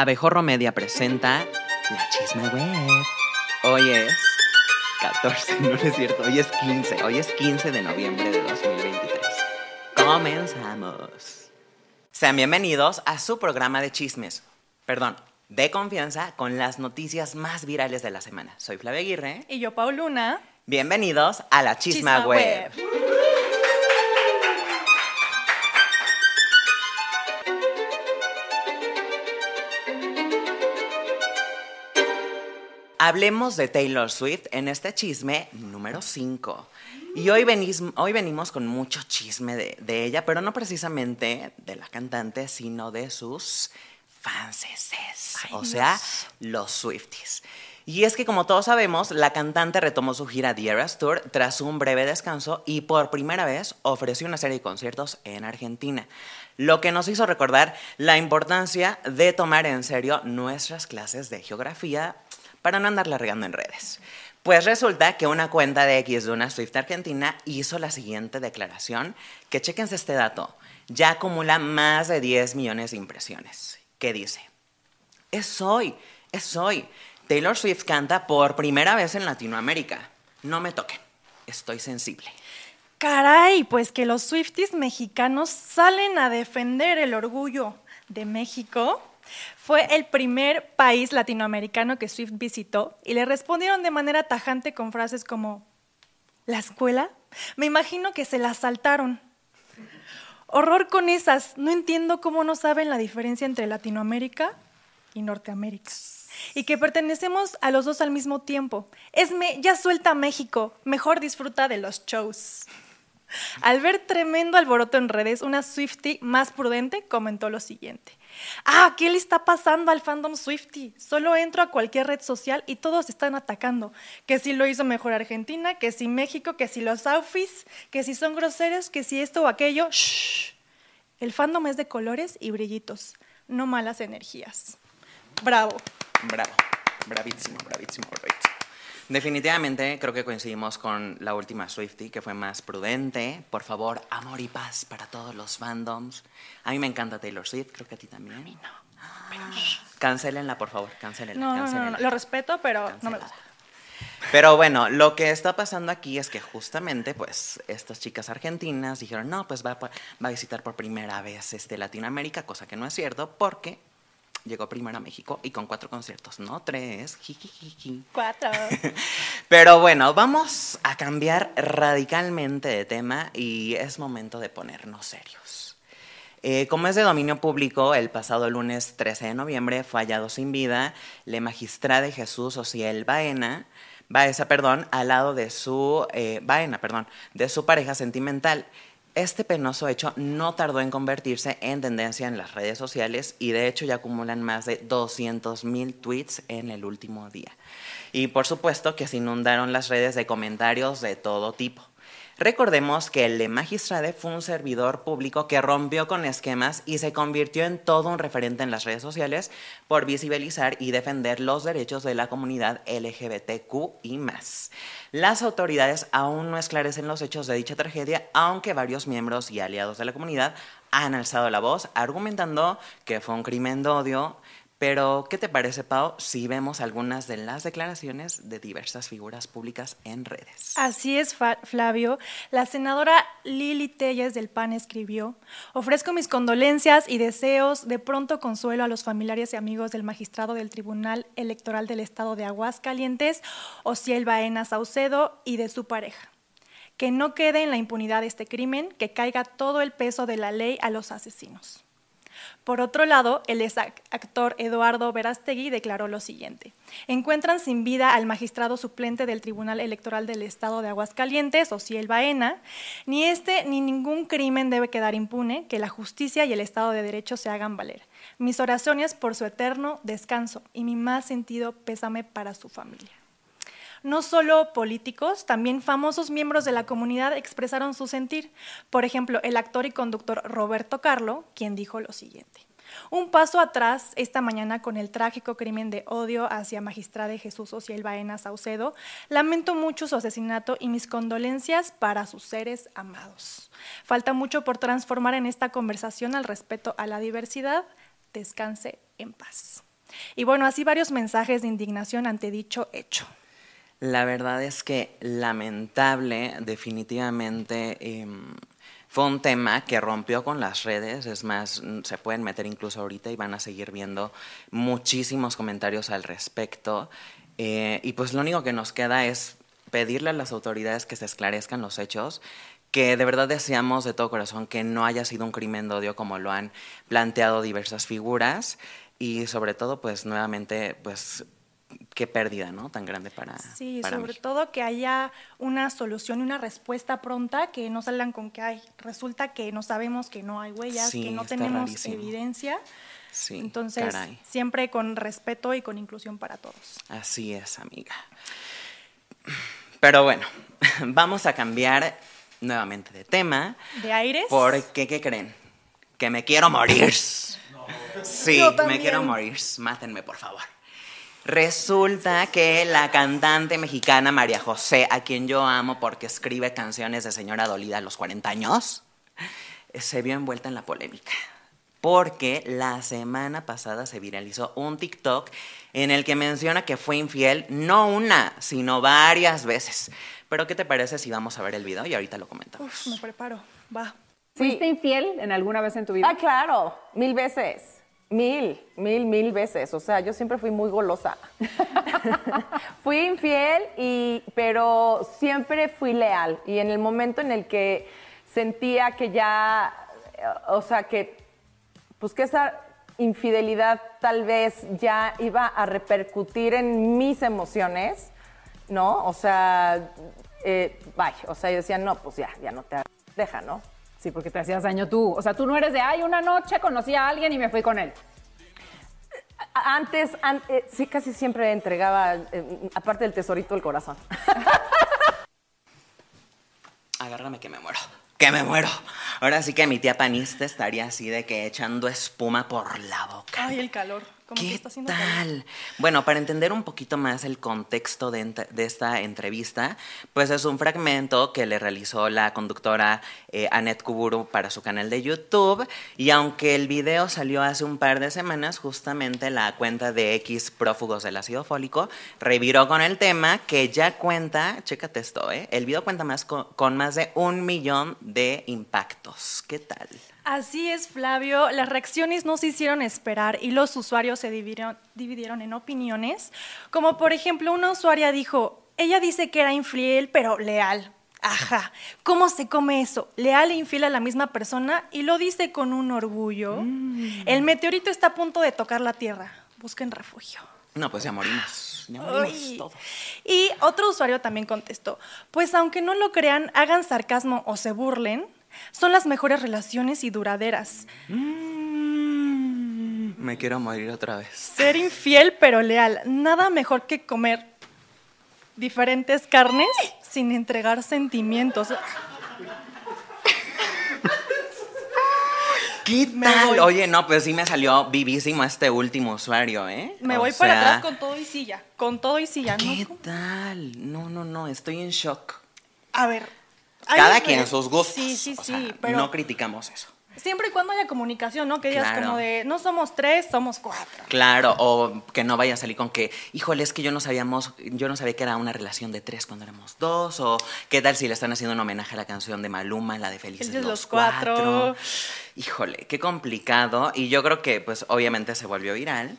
Abejorro Media presenta La Chisma Web. Hoy es 14, no es cierto, hoy es 15, hoy es 15 de noviembre de 2023. Comenzamos. Sean bienvenidos a su programa de chismes, perdón, de confianza con las noticias más virales de la semana. Soy Flavia Aguirre. Y yo, Pauluna. Bienvenidos a La Chisma, Web. Hablemos de Taylor Swift en este chisme número 5. Y hoy, hoy venimos con mucho chisme de, de, ella, pero no precisamente de la cantante, sino de sus fanses, o sea, los Swifties. Y es que como todos sabemos, la cantante retomó su gira The Eras Tour tras un breve descanso y por primera vez ofreció una serie de conciertos en Argentina, lo que nos hizo recordar la importancia de tomar en serio nuestras clases de geografía para no andarla regando en redes. Pues resulta que una cuenta de X de una Swift argentina hizo la siguiente declaración, que chequense este dato, ya acumula más de 10 millones de impresiones. ¿Qué dice? Es hoy, es hoy. Taylor Swift canta por primera vez en Latinoamérica. No me toquen, estoy sensible. Caray, pues que los Swifties mexicanos salen a defender el orgullo de México fue el primer país latinoamericano que Swift visitó y le respondieron de manera tajante con frases como, ¿la escuela? Me imagino que se la saltaron. Horror con esas, no entiendo cómo no saben la diferencia entre Latinoamérica y Norteamérica. Y que pertenecemos a los dos al mismo tiempo. Esme, ya suelta México, mejor disfruta de los shows. Al ver tremendo alboroto en redes, una Swiftie más prudente comentó lo siguiente. Ah, ¿qué le está pasando al fandom Swifty? Solo entro a cualquier red social y todos están atacando. Que si lo hizo mejor Argentina, que si México, que si los outfits, que si son groseros, que si esto o aquello. Shh. El fandom es de colores y brillitos, no malas energías. Bravo. Bravo. Bravísimo, bravísimo, bravísimo. Definitivamente creo que coincidimos con la última Swifty, que fue más prudente. Por favor, amor y paz para todos los fandoms. A mí me encanta Taylor Swift, creo que a ti también. A mí no. Ah, Cancélenla, por favor, cancélenla. No, no, no, lo respeto, pero no me gusta. Pero bueno, lo que está pasando aquí es que justamente, pues, estas chicas argentinas dijeron, no, pues va, va a visitar por primera vez este Latinoamérica, cosa que no es cierto, porque llegó primero a México y con cuatro conciertos, no tres. Cuatro. Pero bueno, vamos a cambiar radicalmente de tema y es momento de ponernos serios. Eh, como es de dominio público, el pasado lunes 13 de noviembre fue hallado sin vida le magistrada de Jesús Ociel Baena, Baeza, perdón, al lado de su, eh, Baena, perdón, de su pareja sentimental. Este penoso hecho no tardó en convertirse en tendencia en las redes sociales y de hecho ya acumulan más de 200.000 tweets en el último día. Y por supuesto que se inundaron las redes de comentarios de todo tipo. Recordemos que el de Magistrade fue un servidor público que rompió con esquemas y se convirtió en todo un referente en las redes sociales por visibilizar y defender los derechos de la comunidad LGBTQ y más. Las autoridades aún no esclarecen los hechos de dicha tragedia, aunque varios miembros y aliados de la comunidad han alzado la voz argumentando que fue un crimen de odio pero, ¿qué te parece, Pau, si vemos algunas de las declaraciones de diversas figuras públicas en redes? Así es, Flavio. La senadora Lili Telles del PAN escribió, ofrezco mis condolencias y deseos de pronto consuelo a los familiares y amigos del magistrado del Tribunal Electoral del Estado de Aguascalientes, Ociel Baena Saucedo, y de su pareja. Que no quede en la impunidad este crimen, que caiga todo el peso de la ley a los asesinos. Por otro lado, el actor Eduardo Verastegui declaró lo siguiente. Encuentran sin vida al magistrado suplente del Tribunal Electoral del Estado de Aguascalientes, Ociel Baena. Ni este ni ningún crimen debe quedar impune, que la justicia y el Estado de Derecho se hagan valer. Mis oraciones por su eterno descanso y mi más sentido pésame para su familia. No solo políticos, también famosos miembros de la comunidad expresaron su sentir. Por ejemplo, el actor y conductor Roberto Carlo, quien dijo lo siguiente. Un paso atrás esta mañana con el trágico crimen de odio hacia magistrada Jesús Ociel Baena Saucedo. Lamento mucho su asesinato y mis condolencias para sus seres amados. Falta mucho por transformar en esta conversación al respeto a la diversidad. Descanse en paz. Y bueno, así varios mensajes de indignación ante dicho hecho. La verdad es que lamentable, definitivamente. Em, fue un tema que rompió con las redes, es más, se pueden meter incluso ahorita y van a seguir viendo muchísimos comentarios al respecto. Eh, y pues lo único que nos queda es pedirle a las autoridades que se esclarezcan los hechos, que de verdad deseamos de todo corazón que no haya sido un crimen de odio como lo han planteado diversas figuras y sobre todo pues nuevamente pues qué pérdida, ¿no? Tan grande para. Sí, sobre todo que haya una solución y una respuesta pronta, que no salgan con que hay. Resulta que no sabemos que no hay huellas, que no tenemos evidencia. Sí, Entonces, siempre con respeto y con inclusión para todos. Así es, amiga. Pero bueno, vamos a cambiar nuevamente de tema. ¿De aires? Porque, ¿qué creen? Que me quiero morir. Sí, me quiero morir. Mátenme, por favor. Resulta que la cantante mexicana María José, a quien yo amo porque escribe canciones de señora dolida a los 40 años, se vio envuelta en la polémica. Porque la semana pasada se viralizó un TikTok en el que menciona que fue infiel no una, sino varias veces. Pero ¿qué te parece si vamos a ver el video y ahorita lo comentamos? Uf, me preparo, va. ¿Fuiste infiel en alguna vez en tu vida? Ah, claro, mil veces. Mil, mil, mil veces. O sea, yo siempre fui muy golosa. fui infiel, y, pero siempre fui leal. Y en el momento en el que sentía que ya, o sea, que, pues que esa infidelidad tal vez ya iba a repercutir en mis emociones, ¿no? O sea, eh, O sea, yo decía, no, pues ya, ya no te deja, ¿no? Sí, porque te hacías daño tú. O sea, tú no eres de, ay, una noche conocí a alguien y me fui con él. Antes, eh, sí, casi siempre entregaba, eh, aparte del tesorito, el corazón. Agárrame que me muero que me muero. Ahora sí que mi tía panista estaría así de que echando espuma por la boca. Ay, el calor. ¿Qué tal? Bueno, para entender un poquito más el contexto de, esta entrevista, pues es un fragmento que le realizó la conductora eh, Annette Kuburu para su canal de YouTube. Y aunque el video salió hace un par de semanas, justamente la cuenta de X Prófugos del Ácido Fólico reviró con el tema que ya cuenta, chécate esto, ¿eh? el video cuenta más con más de un millón de impactos. ¿Qué tal? Así es, Flavio. Las reacciones no se hicieron esperar y los usuarios se dividieron, en opiniones. Como por ejemplo, una usuaria dijo, ella dice que era infiel, pero leal. Ajá, ¿cómo se come eso? Leal e infiel a la misma persona y lo dice con un orgullo. Mm. El meteorito está a punto de tocar la Tierra. Busquen refugio. No, pues ya morimos. Ya morimos todos. Y otro usuario también contestó, pues aunque no lo crean, hagan sarcasmo o se burlen, son las mejores relaciones y duraderas. Mm, me quiero morir otra vez. Ser infiel pero leal. Nada mejor que comer diferentes carnes sin entregar sentimientos. ¿Qué tal? Oye, no, pues sí me salió vivísimo este último usuario, ¿eh? Me voy para atrás con todo y silla. Con todo y silla, ¿no? ¿Qué tal? No, no, no, estoy en shock. A ver, cada quien sus gustos. Sí, sí, sí. pero no criticamos eso. Siempre y cuando haya comunicación, ¿no? Que digas como de, no somos tres, somos cuatro. Claro, o que no vaya a salir con que, híjole, es que yo no sabíamos, yo no sabía que era una relación de tres cuando éramos dos, o qué tal si le están haciendo un homenaje a la canción de Maluma, la de Felices los, los cuatro. Híjole, qué complicado. Y yo creo que, pues, obviamente se volvió viral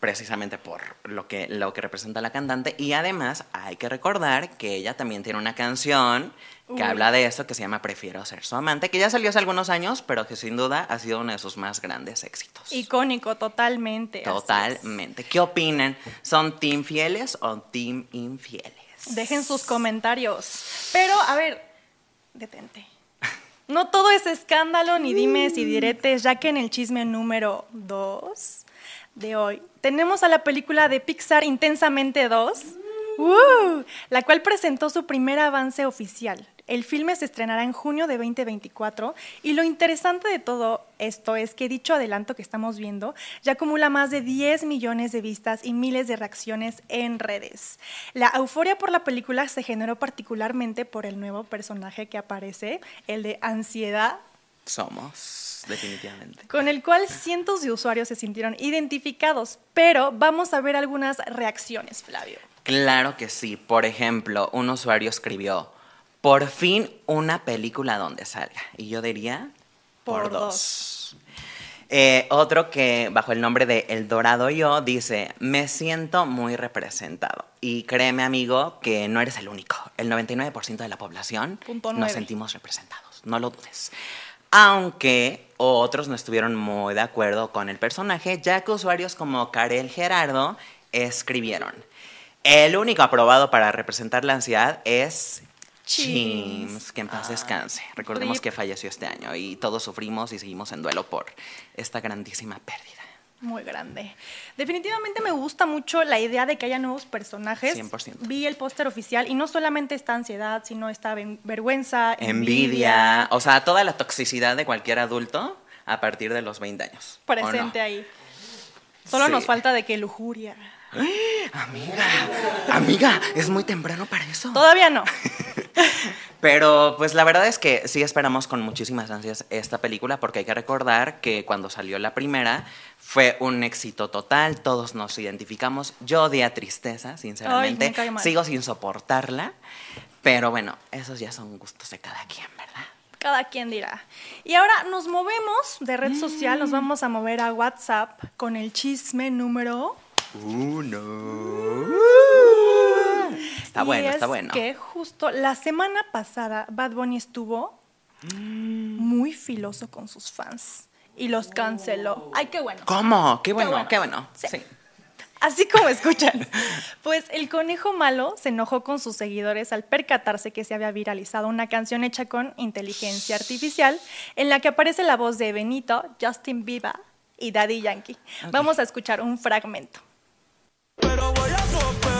precisamente por lo que, lo que representa la cantante. Y además hay que recordar que ella también tiene una canción que habla de eso, que se llama Prefiero ser su amante, que ya salió hace algunos años, pero que sin duda ha sido uno de sus más grandes éxitos. Icónico, totalmente. Totalmente. ¿Qué opinan? ¿Son team fieles o team infieles? Dejen sus comentarios. Pero, a ver, detente. No todo es escándalo ni dimes y diretes, ya que en el chisme número 2 de hoy tenemos a la película de Pixar Intensamente 2, la cual presentó su primer avance oficial. El filme se estrenará en junio de 2024 y lo interesante de todo esto es que dicho adelanto que estamos viendo ya acumula más de 10 millones de vistas y miles de reacciones en redes. La euforia por la película se generó particularmente por el nuevo personaje que aparece, el de Ansiedad somos, definitivamente. con el cual cientos de usuarios se sintieron identificados, pero vamos a ver algunas reacciones, Flavio. Claro que sí. Por ejemplo, un usuario escribió, por fin una película donde salga. Y yo diría, por, Por dos. dos. Eh, otro que bajo el nombre de El Dorado Yo dice, me siento muy representado. Y créeme amigo que no eres el único. El 99% de la población nos sentimos representados. No lo dudes. Aunque otros no estuvieron muy de acuerdo con el personaje, ya que usuarios como Karel Gerardo escribieron. El único aprobado para representar la ansiedad es Chims. Que en paz descanse. Recordemos Rip. que falleció este año y todos sufrimos y seguimos en duelo por esta grandísima pérdida. Muy grande. Definitivamente me gusta mucho la idea de que haya nuevos personajes. 100%. Vi el póster oficial y no solamente esta ansiedad, sino esta vergüenza, Envidia, o sea, toda la toxicidad de cualquier adulto a partir de los 20 años. presente ahí. Solo Sí. nos falta de que lujuria. Amiga, amiga, es muy temprano para eso. Todavía no. Pero pues la verdad es que sí esperamos con muchísimas ansias esta película porque hay que recordar que cuando salió la primera fue un éxito total, todos nos identificamos, yo odié tristeza, sinceramente, Ay, sigo sin soportarla, pero bueno, esos ya son gustos de cada quien, ¿verdad? Cada quien dirá. Y ahora nos movemos de red social, Mm. nos vamos a mover a WhatsApp con el chisme número. Uno. Está Y bueno, está es bueno. Que justo la semana pasada Bad Bunny estuvo muy filoso con sus fans y los canceló. Ay, qué bueno. ¿Cómo? Qué bueno, bueno. qué bueno. Sí. Sí. Así como escuchan. Pues el conejo malo se enojó con sus seguidores al percatarse que se había viralizado una canción hecha con inteligencia artificial en la que aparece la voz de Benito, Justin Bieber y Daddy Yankee. Vamos a escuchar un fragmento. Pero voy a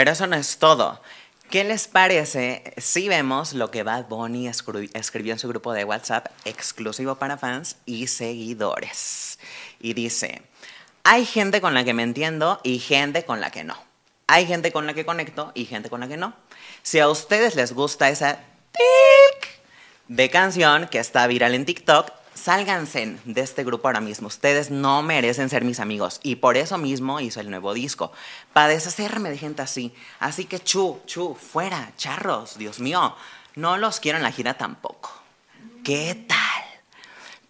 Pero eso no es todo. ¿Qué les parece si vemos lo que Bad Bunny escribió en su grupo de WhatsApp exclusivo para fans y seguidores? Y dice, hay gente con la que me entiendo y gente con la que no. Hay gente con la que conecto y gente con la que no. Si a ustedes les gusta esa tic de canción que está viral en TikTok, sálganse de este grupo ahora mismo. Ustedes no merecen ser mis amigos. Y por eso mismo hizo el nuevo disco. Para deshacerme de gente así. Así que chu, chu, fuera, charros, Dios mío. No los quiero en la gira tampoco. ¿Qué tal?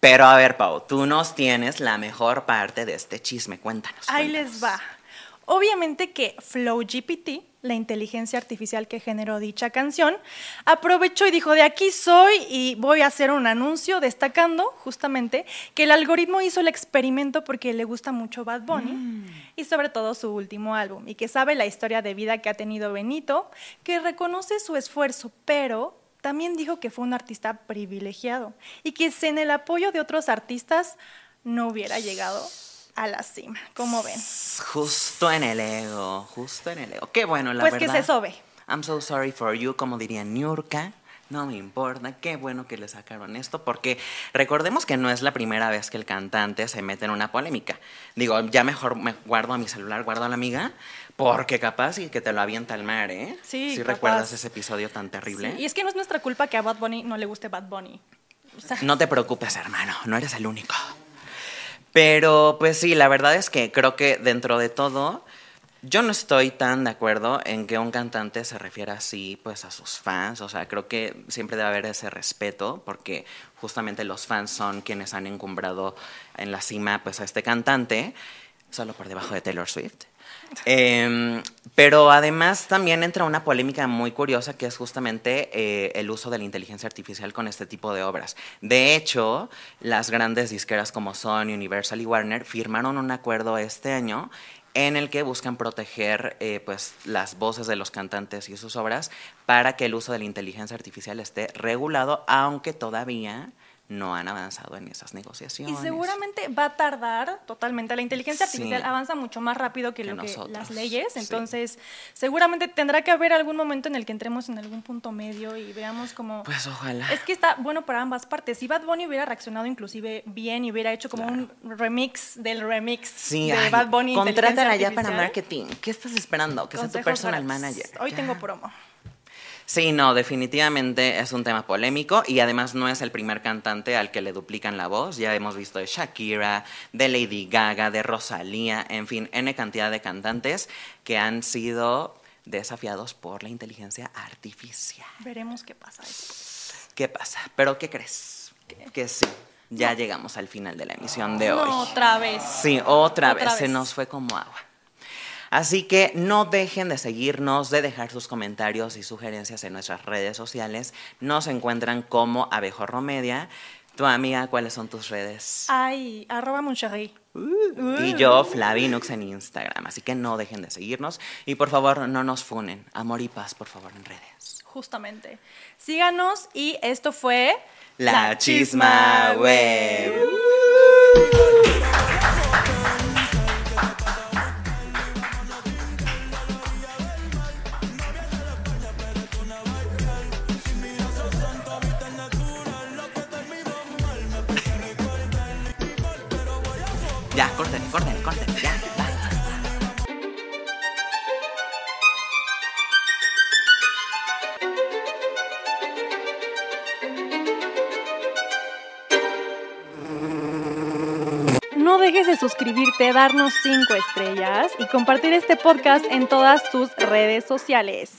Pero a ver, Pau, tú nos tienes la mejor parte de este chisme. Cuéntanos. Ahí cuéntanos. les va. Obviamente que FlowGPT, la inteligencia artificial que generó dicha canción, aprovechó y dijo, de aquí soy y voy a hacer un anuncio destacando justamente que el algoritmo hizo el experimento porque le gusta mucho Bad Bunny y sobre todo su último álbum y que sabe la historia de vida que ha tenido Benito, que reconoce su esfuerzo, pero también dijo que fue un artista privilegiado y que sin el apoyo de otros artistas no hubiera llegado a la cima. ¿Cómo ven? Justo en el ego, justo en el ego. Qué bueno, la Pues verdad. que se sobe. I'm so sorry for you, como diría Niurka. No me importa, qué bueno que le sacaron esto, porque recordemos que no es la primera vez que el cantante se mete en una polémica. Digo, ya mejor me guardo a mi celular, guardo a la amiga, porque capaz y que te lo avienta al mar, ¿eh? Sí, Si recuerdas ese episodio tan terrible. Sí, Y es que no es nuestra culpa que a Bad Bunny no le guste Bad Bunny. O sea, No te preocupes, hermano, no eres el único. Pero pues sí, la verdad es que creo que dentro de todo, yo no estoy tan de acuerdo en que un cantante se refiera así pues a sus fans. O sea, creo que siempre debe haber ese respeto porque justamente los fans son quienes han encumbrado en la cima pues a este cantante, solo por debajo de Taylor Swift. Em, pero además también entra una polémica muy curiosa que es justamente eh, el uso de la inteligencia artificial con este tipo de obras. De hecho, las grandes disqueras como Sony, Universal y Warner firmaron un acuerdo este año en el que buscan proteger eh, pues, las voces de los cantantes y sus obras para que el uso de la inteligencia artificial esté regulado, aunque todavía no han avanzado en esas Y negociaciones. seguramente va a tardar totalmente. La inteligencia Sí. artificial avanza mucho más rápido que, Que lo que las leyes. sí. Entonces, seguramente tendrá que haber algún momento en el que entremos en algún punto medio y veamos como... Pues ojalá. Es que está bueno para ambas partes. Si Bad Bunny hubiera reaccionado inclusive bien y hubiera hecho como un remix del remix Sí, de ay, Bad Bunny. contrátala inteligencia ya para marketing. ¿Qué estás esperando? Que sea tu personal manager. Hoy Ya. tengo promo. Sí, no, definitivamente es un tema polémico y además no es el primer cantante al que le duplican la voz. Ya hemos visto de Shakira, de Lady Gaga, de Rosalía, en fin, N cantidad de cantantes que han sido desafiados por la inteligencia artificial. Veremos qué pasa después. ¿Qué pasa? ¿Pero qué crees? Que sí, ya llegamos al final de la emisión de hoy. Otra vez. Sí, otra, Otra vez, se nos fue como agua. Así que no dejen de seguirnos, de dejar sus comentarios y sugerencias en nuestras redes sociales. Nos encuentran como Abejorro Media. Tu amiga, ¿cuáles son tus redes? Ay, arroba Moncherry. Y yo, Flavinux en Instagram. Así que no dejen de seguirnos. Y por favor, no nos funen. Amor y paz, por favor, en redes. Justamente. Síganos y esto fue... La Chisma Web. No dejes de suscribirte, darnos 5 estrellas y compartir este podcast en todas tus redes sociales.